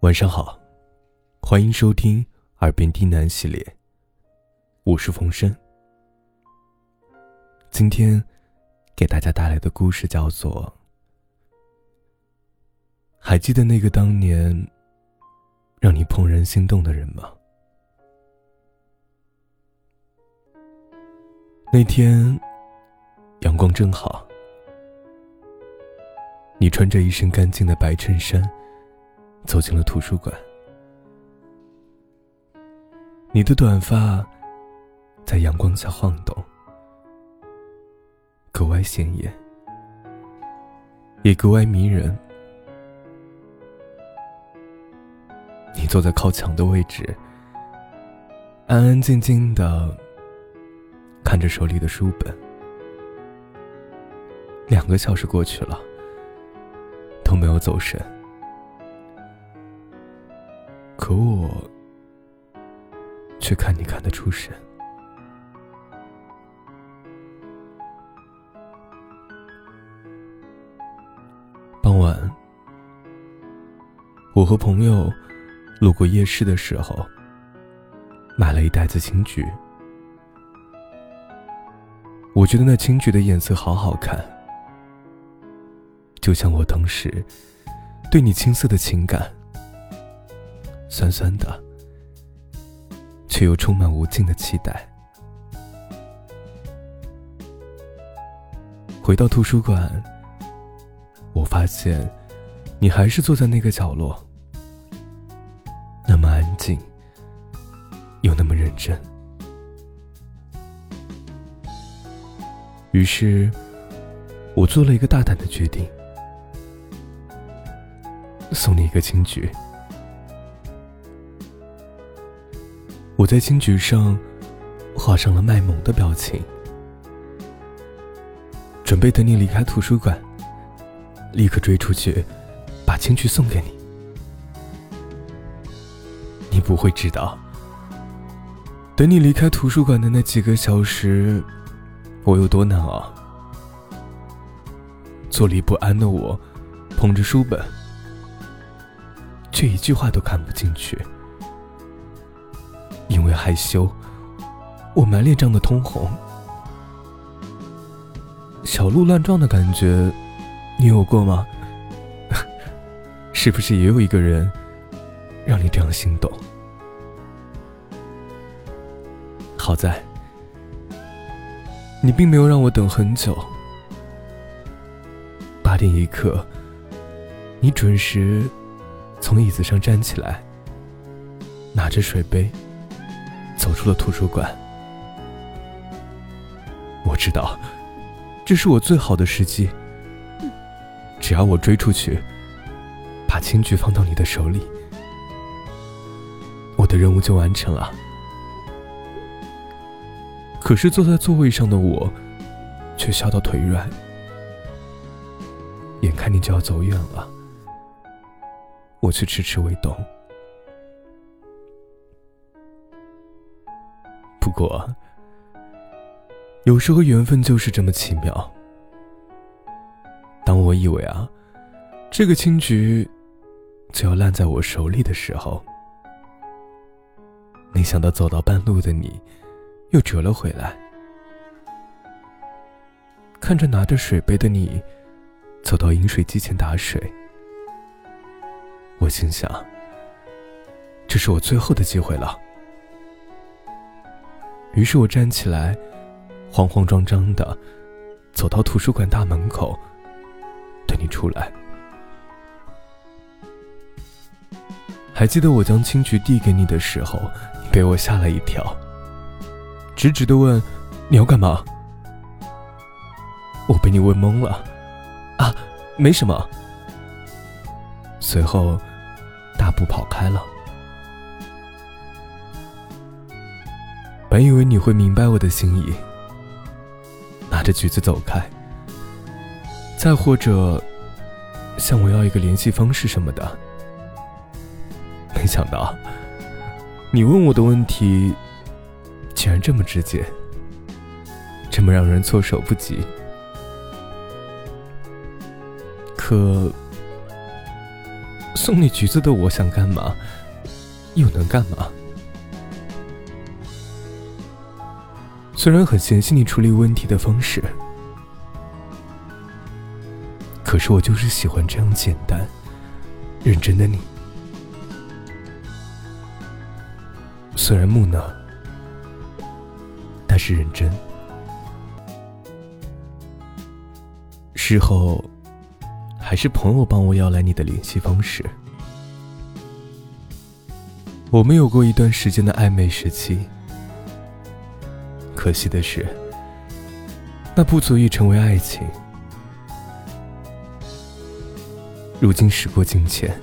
晚上好，欢迎收听《耳边低喃》系列，我是冯生。今天给大家带来的故事叫做《还记得那个当年让你怦然心动的人吗？》那天阳光正好，你穿着一身干净的白衬衫。走进了图书馆，你的短发在阳光下晃动，格外显眼，也格外迷人。你坐在靠墙的位置，安安静静的看着手里的书本。两个小时过去了，都没有走神。可我却看你看得出神。傍晚，我和朋友路过夜市的时候，买了一袋子青桔。我觉得那青桔的颜色好好看，就像我当时对你青涩的情感。酸酸的，却又充满无尽的期待。回到图书馆，我发现你还是坐在那个角落，那么安静，又那么认真。于是，我做了一个大胆的决定，送你一个青桔。我在青桔上画上了卖萌的表情，准备等你离开图书馆，立刻追出去，把青桔送给你。你不会知道，等你离开图书馆的那几个小时，我有多难熬。坐立不安的我，捧着书本，却一句话都看不进去。害羞，我满脸涨得通红。小鹿乱撞的感觉，你有过吗？是不是也有一个人，让你这样心动？好在，你并没有让我等很久。八点一刻，你准时从椅子上站起来，拿着水杯。出了图书馆，我知道，这是我最好的时机。只要我追出去，把青桔放到你的手里，我的任务就完成了。可是坐在座位上的我，却笑到腿软。眼看你就要走远了，我却迟迟未动。我，有时候缘分就是这么奇妙。当我以为啊，这个青桔就要烂在我手里的时候，没想到走到半路的你，又折了回来。看着拿着水杯的你，走到饮水机前打水，我心想，这是我最后的机会了。于是我站起来，慌慌张张的走到图书馆大门口，等你出来。还记得我将青桔递给你的时候，你被我吓了一跳，直直的问：“你要干嘛？”我被你问懵了，啊，没什么。随后，大步跑开了。本以为你会明白我的心意，拿着橘子走开，再或者向我要一个联系方式什么的。没想到，你问我的问题竟然这么直接，这么让人措手不及。可送你橘子的我想干嘛？又能干嘛？虽然很嫌弃你处理问题的方式，可是我就是喜欢这样简单、认真的你。虽然木讷，但是认真。事后，还是朋友帮我要来你的联系方式。我们有过一段时间的暧昧时期，可惜的是，那不足以成为爱情。如今时过境迁，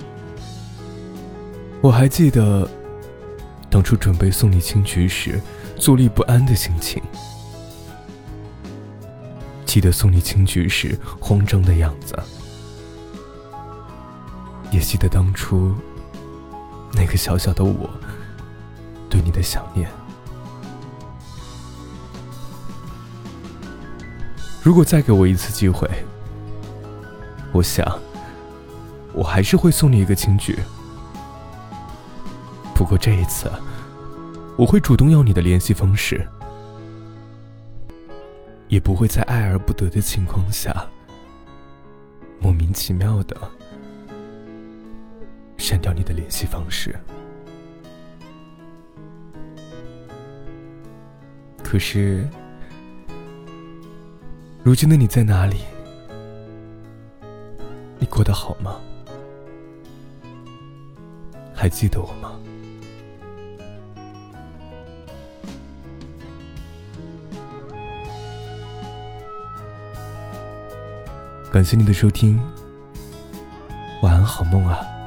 我还记得当初准备送你青桔时坐立不安的心情。记得送你青桔时慌张的样子，也记得当初那个小小的我对你的想念。如果再给我一次机会，我想我还是会送你一个青桔。不过这一次，我会主动要你的联系方式。也不会在爱而不得的情况下，莫名其妙的删掉你的联系方式。可是，如今的你在哪里？你过得好吗？还记得我吗？感谢你的收听，晚安，好梦啊。